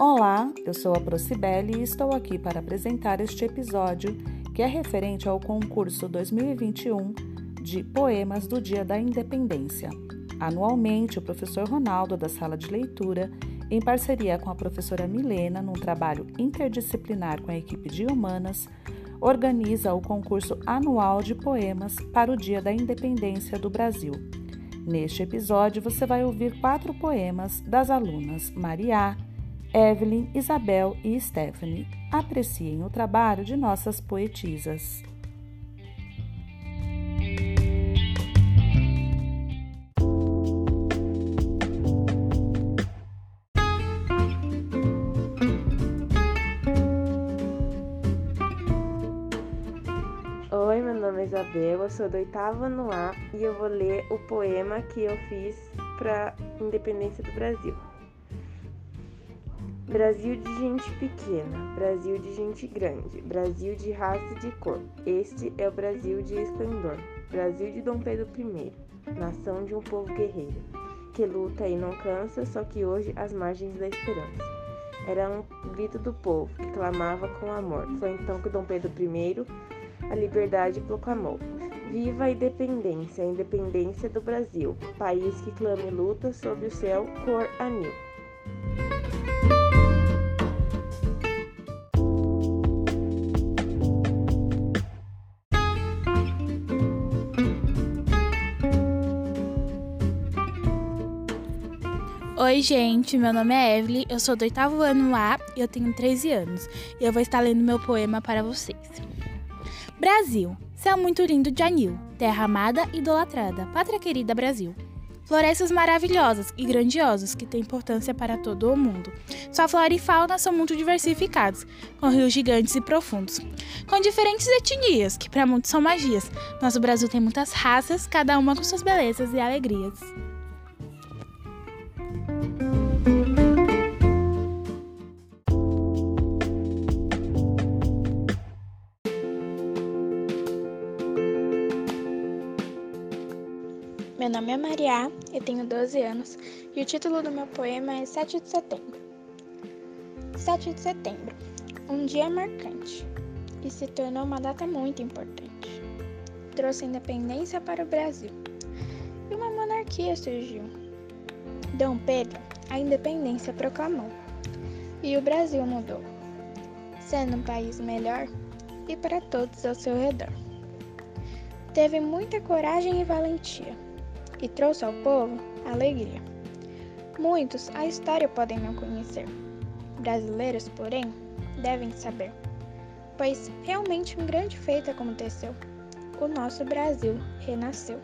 Olá, eu sou a Procibele e estou aqui para apresentar este episódio que é referente ao concurso 2021 de Poemas do Dia da Independência. Anualmente, o professor Ronaldo, da sala de leitura, em parceria com a professora Milena, num trabalho interdisciplinar com a equipe de humanas, organiza o concurso anual de poemas para o Dia da Independência do Brasil. Neste episódio, você vai ouvir quatro poemas das alunas Maria, Evelyn, Isabel e Stephanie. Apreciem o trabalho de nossas poetisas. Oi, meu nome é Isabel, eu sou do oitavo ano A e eu vou ler o poema que eu fiz para independência do Brasil. Brasil de gente pequena, Brasil de gente grande, Brasil de raça e de cor. Este é o Brasil de esplendor, Brasil de Dom Pedro I, nação de um povo guerreiro, que luta e não cansa, só que hoje às margens da esperança. Era um grito do povo que clamava com amor. Foi então que Dom Pedro I a liberdade proclamou. Viva a independência, a independência do Brasil, país que clama e luta sob o céu cor anil. Oi, gente, meu nome é Evelyn, eu sou do oitavo ano A e eu tenho 13 anos. E eu vou estar lendo meu poema para vocês. Brasil, céu muito lindo de anil, terra amada e idolatrada, pátria querida Brasil. Florestas maravilhosas e grandiosas que têm importância para todo o mundo. Sua flora e fauna são muito diversificados, com rios gigantes e profundos, com diferentes etnias, que para muitos são magias. Nosso Brasil tem muitas raças, cada uma com suas belezas e alegrias. Meu nome é Maria, eu tenho 12 anos e o título do meu poema é 7 de setembro. 7 de setembro, um dia marcante e se tornou uma data muito importante. Trouxe independência para o Brasil e uma monarquia surgiu. Dom Pedro a independência proclamou e o Brasil mudou, sendo um país melhor e para todos ao seu redor. Teve muita coragem e valentia e trouxe ao povo alegria. Muitos a história podem não conhecer. Brasileiros, porém, devem saber, pois realmente um grande feito aconteceu. O nosso Brasil renasceu.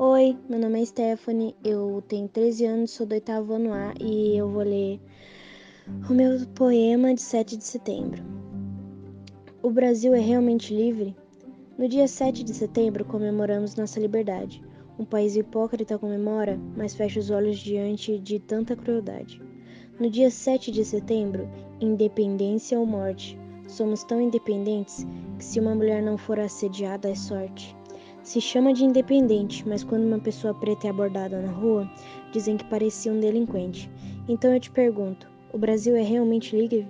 Oi, meu nome é Stephanie, eu tenho 13 anos, sou do oitavo ano A e eu vou ler o meu poema de 7 de setembro. O Brasil é realmente livre? No dia 7 de setembro comemoramos nossa liberdade. Um país hipócrita comemora, mas fecha os olhos diante de tanta crueldade. No dia 7 de setembro, independência ou morte. Somos tão independentes que se uma mulher não for assediada é sorte. Se chama de independente, mas quando uma pessoa preta é abordada na rua, dizem que parecia um delinquente. Então eu te pergunto: o Brasil é realmente livre?